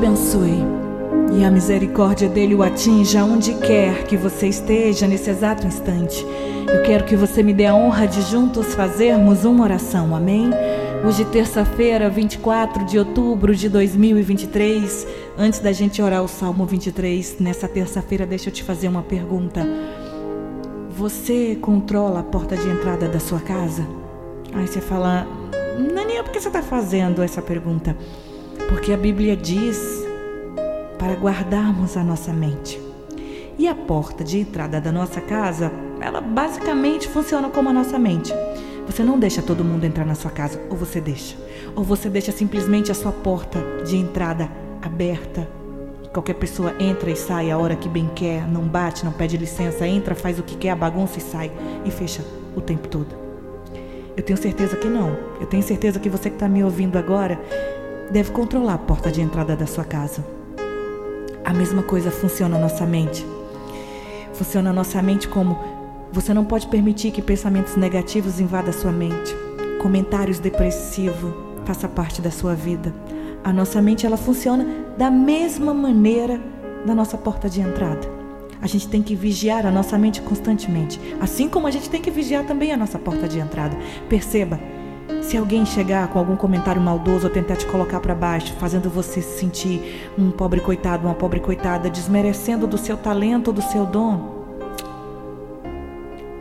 abençoe e a misericórdia dele o atinja onde quer que você esteja nesse exato instante. Eu quero que você me dê a honra de juntos fazermos uma oração, amém? Hoje, terça-feira, 24 de outubro de 2023. Antes da gente orar o Salmo 23, nessa terça-feira, deixa eu te fazer uma pergunta. Você controla a porta de entrada da sua casa? Aí você fala, Naninha, por que você está fazendo essa pergunta? Porque a Bíblia diz para guardarmos a nossa mente. E a porta de entrada da nossa casa, ela basicamente funciona como a nossa mente. Você não deixa todo mundo entrar na sua casa, ou você deixa. Ou você deixa simplesmente a sua porta de entrada aberta. Qualquer pessoa entra e sai a hora que bem quer, não bate, não pede licença, entra, faz o que quer, bagunça e sai e fecha o tempo todo. Eu tenho certeza que não. Eu tenho certeza que você que está me ouvindo agora deve controlar a porta de entrada da sua casa. A mesma coisa funciona na nossa mente. Funciona a nossa mente como você não pode permitir que pensamentos negativos invadam a sua mente. Comentários depressivos faça parte da sua vida. A nossa mente ela funciona da mesma maneira da nossa porta de entrada. A gente tem que vigiar a nossa mente constantemente, assim como a gente tem que vigiar também a nossa porta de entrada. Perceba, se alguém chegar com algum comentário maldoso ou tentar te colocar para baixo, fazendo você se sentir um pobre coitado, uma pobre coitada, desmerecendo do seu talento do seu dom,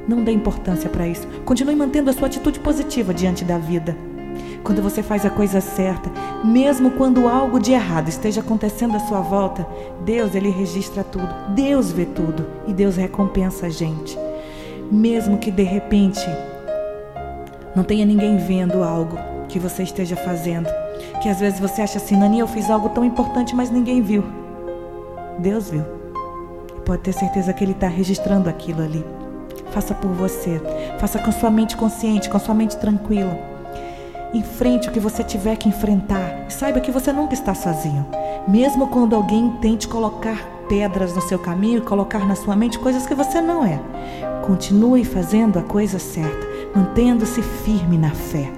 não dê importância para isso. Continue mantendo a sua atitude positiva diante da vida. Quando você faz a coisa certa, mesmo quando algo de errado esteja acontecendo à sua volta, Deus ele registra tudo. Deus vê tudo e Deus recompensa a gente. Mesmo que de repente não tenha ninguém vendo algo que você esteja fazendo, que às vezes você acha assim, Nani, eu fiz algo tão importante, mas ninguém viu. Deus viu. Pode ter certeza que Ele está registrando aquilo ali. Faça por você. Faça com sua mente consciente, com sua mente tranquila. Enfrente o que você tiver que enfrentar. E saiba que você nunca está sozinho. Mesmo quando alguém tente colocar pedras no seu caminho e colocar na sua mente coisas que você não é. Continue fazendo a coisa certa, mantendo-se firme na fé.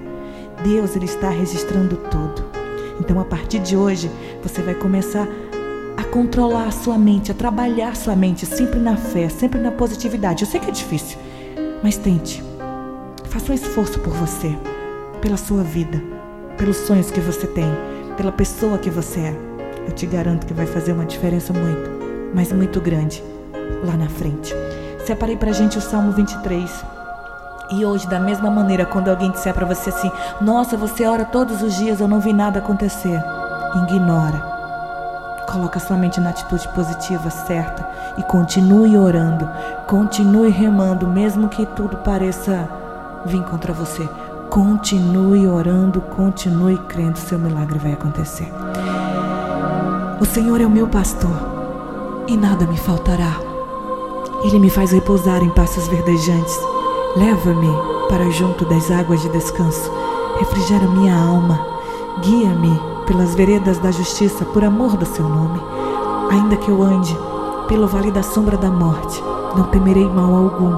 Deus ele está registrando tudo. Então, a partir de hoje, você vai começar controlar a sua mente, a trabalhar sua mente sempre na fé, sempre na positividade. Eu sei que é difícil, mas tente. Faça um esforço por você, pela sua vida, pelos sonhos que você tem, pela pessoa que você é. Eu te garanto que vai fazer uma diferença muito, mas muito grande lá na frente. Separei pra gente o Salmo 23. E hoje, da mesma maneira, quando alguém disser para você assim: Nossa, você ora todos os dias, eu não vi nada acontecer. Ignora. Coloca sua mente na atitude positiva certa e continue orando, continue remando, mesmo que tudo pareça vir contra você. Continue orando, continue crendo, seu milagre vai acontecer. O Senhor é o meu pastor e nada me faltará. Ele me faz repousar em passos verdejantes. Leva-me para junto das águas de descanso. Refrigera minha alma. Guia-me pelas veredas da justiça por amor do seu nome. Ainda que eu ande pelo vale da sombra da morte, não temerei mal algum,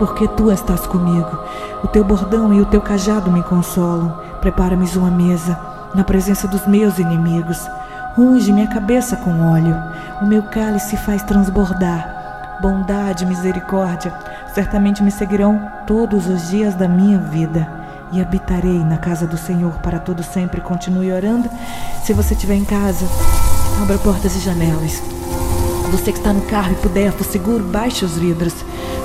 porque tu estás comigo. O teu bordão e o teu cajado me consolam. Prepara-me uma mesa na presença dos meus inimigos. Unge minha cabeça com óleo. O meu cálice faz transbordar. Bondade misericórdia certamente me seguirão todos os dias da minha vida e habitarei na casa do Senhor para todo sempre. Continue orando. Se você estiver em casa, abra portas e janelas. Você que está no carro e puder, for seguro, baixe os vidros.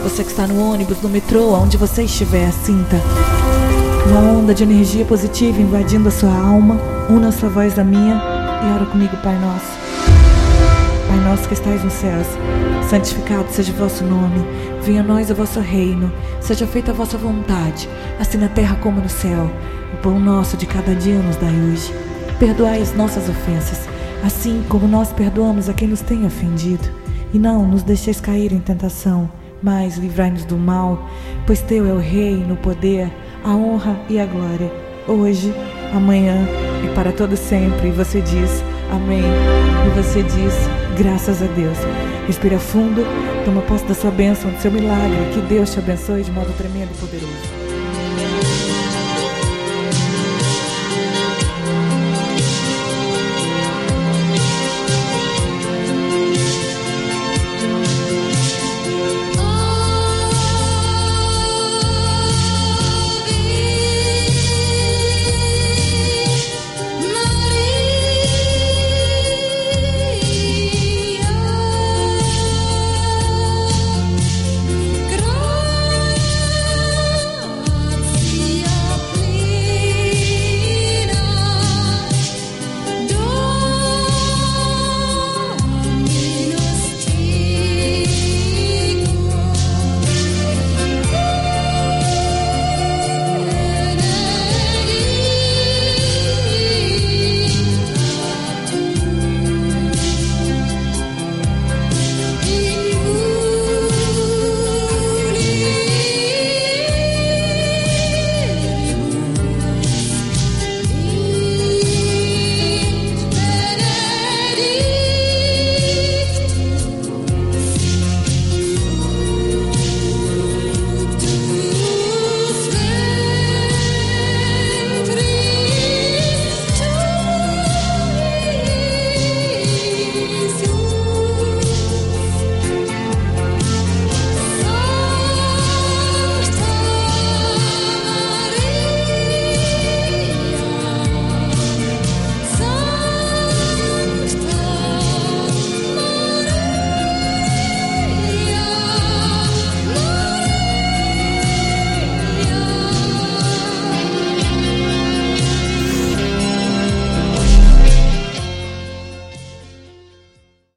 Você que está no ônibus, no metrô, onde você estiver, sinta uma onda de energia positiva invadindo a sua alma. Una a sua voz à minha e ora comigo, Pai Nosso. Pai nosso que estais nos céus, santificado seja o vosso nome, venha a nós o vosso reino, seja feita a vossa vontade, assim na terra como no céu. O pão nosso de cada dia nos dai hoje. Perdoai as nossas ofensas, assim como nós perdoamos a quem nos tem ofendido. E não nos deixeis cair em tentação, mas livrai-nos do mal, pois teu é o reino, o poder, a honra e a glória, hoje, amanhã e para todo sempre. E você diz: Amém. E você diz: Graças a Deus. Respira fundo, toma posse da sua bênção, do seu milagre. Que Deus te abençoe de modo tremendo e poderoso.